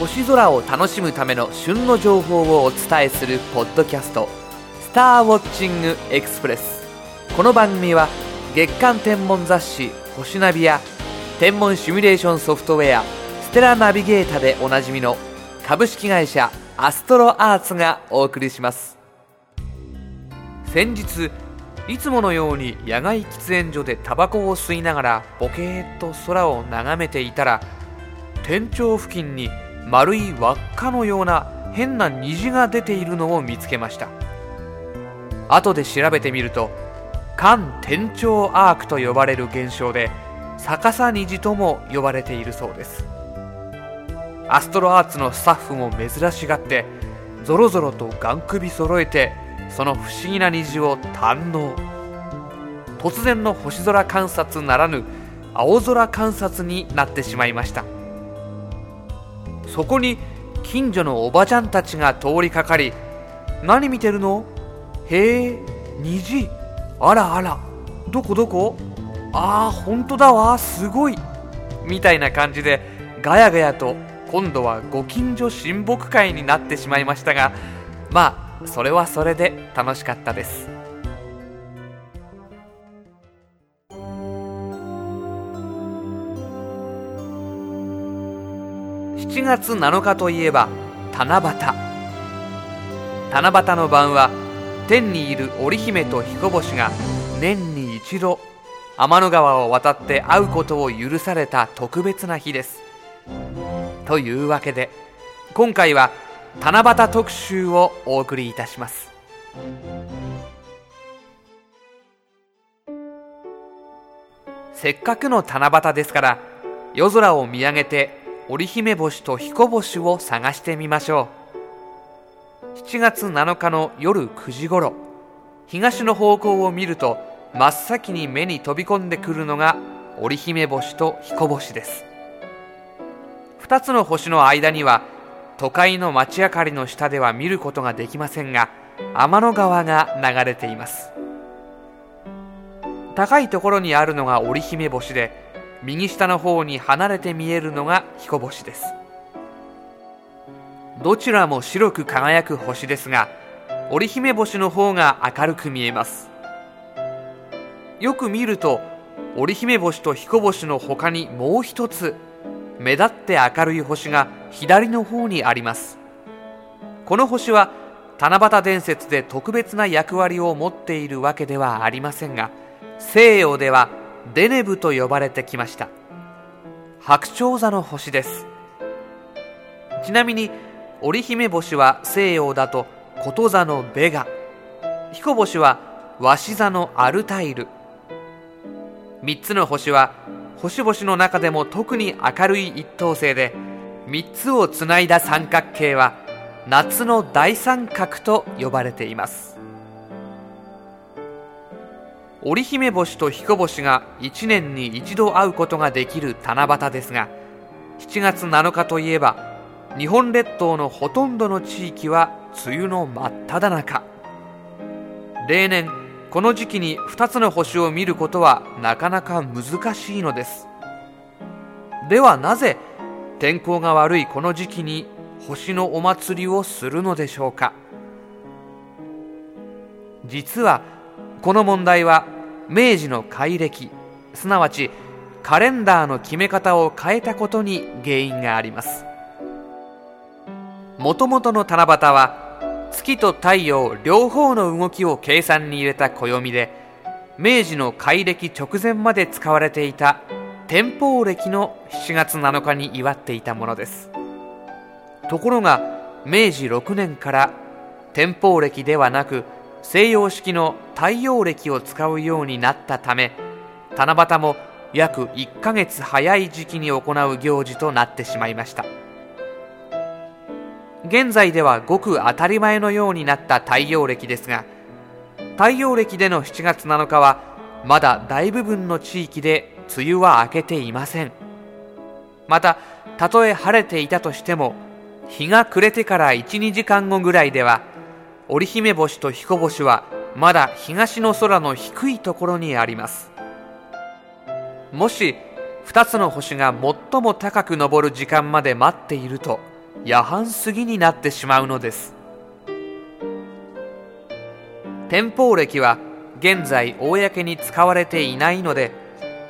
星空を楽しむための旬の情報をお伝えするポッドキャスト「スターウォッチングエクスプレス」この番組は月間天文雑誌「星ナビ」や天文シミュレーションソフトウェア「ステラナビゲータ」でおなじみの株式会社アストロアーツがお送りします。先日いつものように野外喫煙所でタバコを吸いながらボケーっと空を眺めていたら天井付近に丸い輪っかのような変な虹が出ているのを見つけました。後で調べてみると環天頂アークと呼ばれる現象で逆さ虹とも呼ばれているそうです。アストロアーツのスタッフも珍しがってぞろぞろと眼首揃えてその不思議な虹を堪能。突然の星空観察ならぬ青空観察になってしまいました。そこに近所のおばちゃんたちが通りかかり何見てるのへえ虹。あらあら。どこどこああ本当だわ。すごい。みたいな感じでガヤガヤと今度はご近所親睦会になってしまいましたがまあそれはそれで楽しかったです。7月7日といえば七夕。七夕の晩は天にいる織姫と彦星が年に一度天の川を渡って会うことを許された特別な日です。というわけで今回は七夕特集をお送りいたします。せっかくの七夕ですから夜空を見上げて織姫星と彦星を探してみましょう。7月7日の夜9時ごろ東の方向を見ると真っ先に目に飛び込んでくるのが織姫星と彦星です。2つの星の間には都会の街明かりの下では見ることができませんが天の川が流れています。高いところにあるのが織姫星で右下の方に離れて見えるのが彦星です。どちらも白く輝く星ですが織姫星の方が明るく見えます。よく見ると織姫星と彦星の他にもう一つ目立って明るい星が左の方にあります。この星は七夕伝説で特別な役割を持っているわけではありませんが西洋ではデネブと呼ばれてきました。白鳥座の星です。ちなみに織姫星は西洋だとこと座のベガ。彦星は鷲座のアルタイル。3つの星は星々の中でも特に明るい一等星で3つをつないだ三角形は夏の大三角と呼ばれています。織姫星と彦星が1年に一度会うことができる七夕ですが7月7日といえば日本列島のほとんどの地域は梅雨の真っ只中。例年この時期に2つの星を見ることはなかなか難しいのです。ではなぜ天候が悪いこの時期に星のお祭りをするのでしょうか。実はこの問題は明治の改暦すなわちカレンダーの決め方を変えたことに原因があります。もともとの七夕は月と太陽両方の動きを計算に入れた暦で明治の改暦直前まで使われていた天保暦の7月7日に祝っていたものです。ところが明治6年から天保暦ではなく西洋式の太陽暦を使うようになったため七夕も約1ヶ月早い時期に行う行事となってしまいました。現在ではごく当たり前のようになった太陽暦ですが太陽暦での7月7日はまだ大部分の地域で梅雨は明けていません。またたとえ晴れていたとしても日が暮れてから12時間後ぐらいでは織姫星と彦星はまだ東の空の低いところにあります。もし2つの星が最も高く昇る時間まで待っていると夜半過ぎになってしまうのです。天保暦は現在公に使われていないので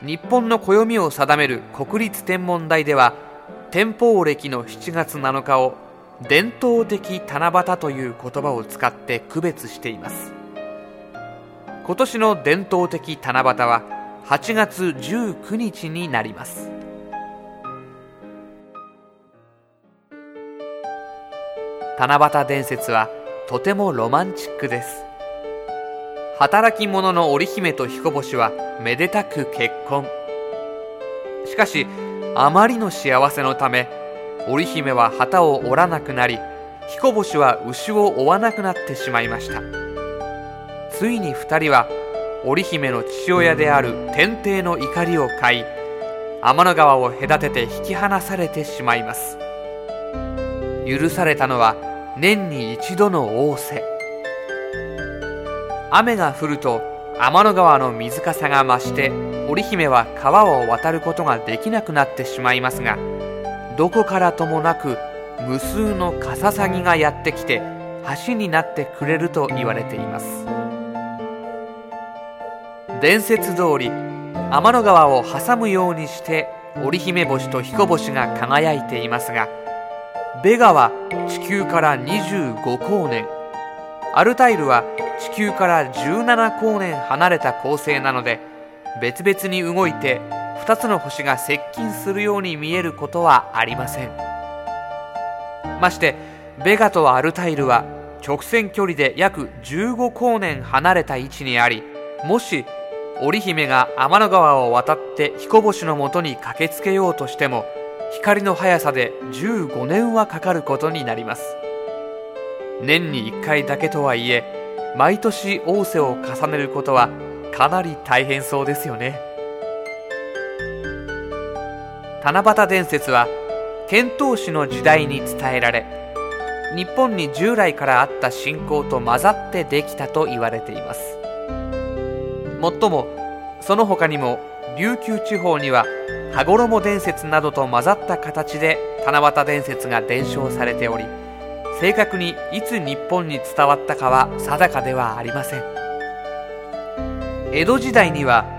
日本の暦を定める国立天文台では天保暦の7月7日を伝統的七夕という言葉を使って区別しています。今年の伝統的七夕は8月19日になります。七夕伝説はとてもロマンチックです。働き者の織姫と彦星はめでたく結婚。しかしあまりの幸せのため織姫は旗を折らなくなり彦星は牛を追わなくなってしまいました。ついに2人は織姫の父親である天帝の怒りを買い天の川を隔てて引き離されてしまいます。許されたのは年に一度の仰せ。雨が降ると天の川の水かさが増して織姫は川を渡ることができなくなってしまいますがどこからともなく無数のカササギがやってきて橋になってくれると言われています。伝説通り天の川を挟むようにして織姫星と彦星が輝いていますがベガは地球から25光年。アルタイルは地球から17光年離れた恒星なので別々に動いて2つの星が接近するように見えることはありません。ましてベガとアルタイルは直線距離で約15光年離れた位置にありもし織姫が天の川を渡って彦星のもとに駆けつけようとしても光の速さで15年はかかることになります。年に1回だけとはいえ毎年仰せを重ねることはかなり大変そうですよね。七夕伝説は遣唐使の時代に伝えられ日本に従来からあった信仰と混ざってできたと言われています。もっともその他にも琉球地方には羽衣伝説などと混ざった形で七夕伝説が伝承されており正確にいつ日本に伝わったかは定かではありません。江戸時代には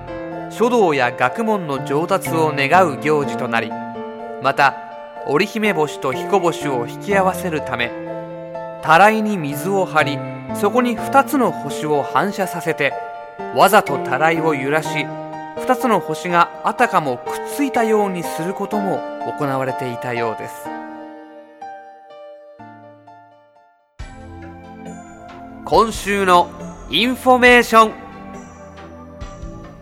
書道や学問の上達を願う行事となりまた織姫星と彦星を引き合わせるためたらいに水を張りそこに2つの星を反射させてわざとたらいを揺らし2つの星があたかもくっついたようにすることも行われていたようです。今週のインフォメーション。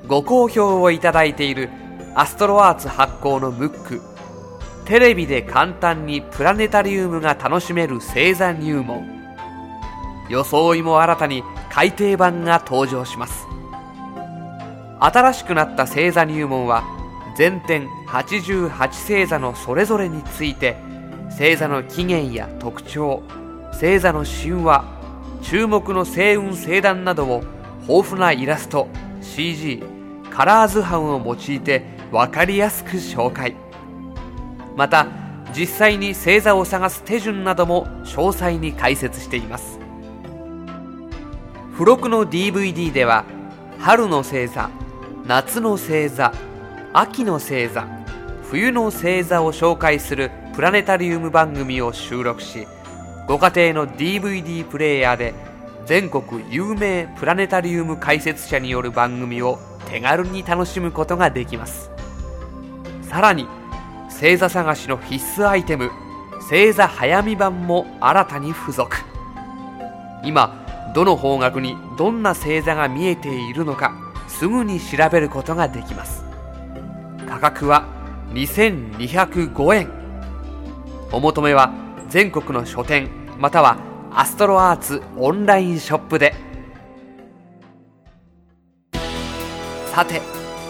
ご好評をいただいているアストロアーツ発行のムック。テレビで簡単にプラネタリウムが楽しめる星座入門。装いも新たに改訂版が登場します。新しくなった星座入門は全点88星座のそれぞれについて星座の起源や特徴星座の神話注目の星雲星団などを豊富なイラスト CG カラー図版を用いて分かりやすく紹介。また実際に星座を探す手順なども詳細に解説しています。付録の DVD では春の星座夏の星座秋の星座冬の星座を紹介するプラネタリウム番組を収録しご家庭の DVD プレーヤーで全国有名プラネタリウム解説者による番組を手軽に楽しむことができます。さらに星座探しの必須アイテム星座早見版も新たに付属。今どの方角にどんな星座が見えているのかすぐに調べることができます。価格は2205円。お求めは全国の書店またはアストロアーツオンラインショップで。さて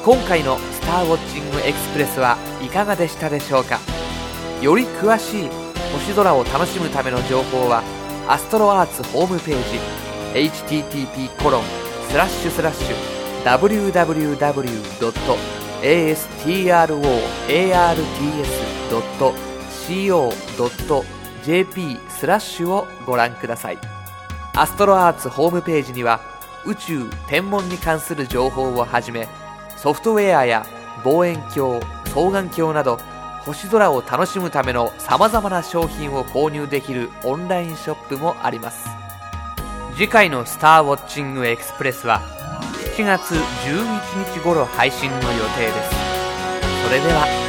今回の「スターウォッチングエクスプレス」はいかがでしたでしょうか？より詳しい星空を楽しむための情報はアストロアーツホームページ http コロンスラッシュスラッシュ www.astroarts.co.jp jp スラッシュをご覧ください。アストロアーツホームページには宇宙天文に関する情報をはじめソフトウェアや望遠鏡双眼鏡など星空を楽しむためのさまざまな商品を購入できるオンラインショップもあります。次回の「スターウォッチングエクスプレス」は7月11日頃配信の予定です。それでは。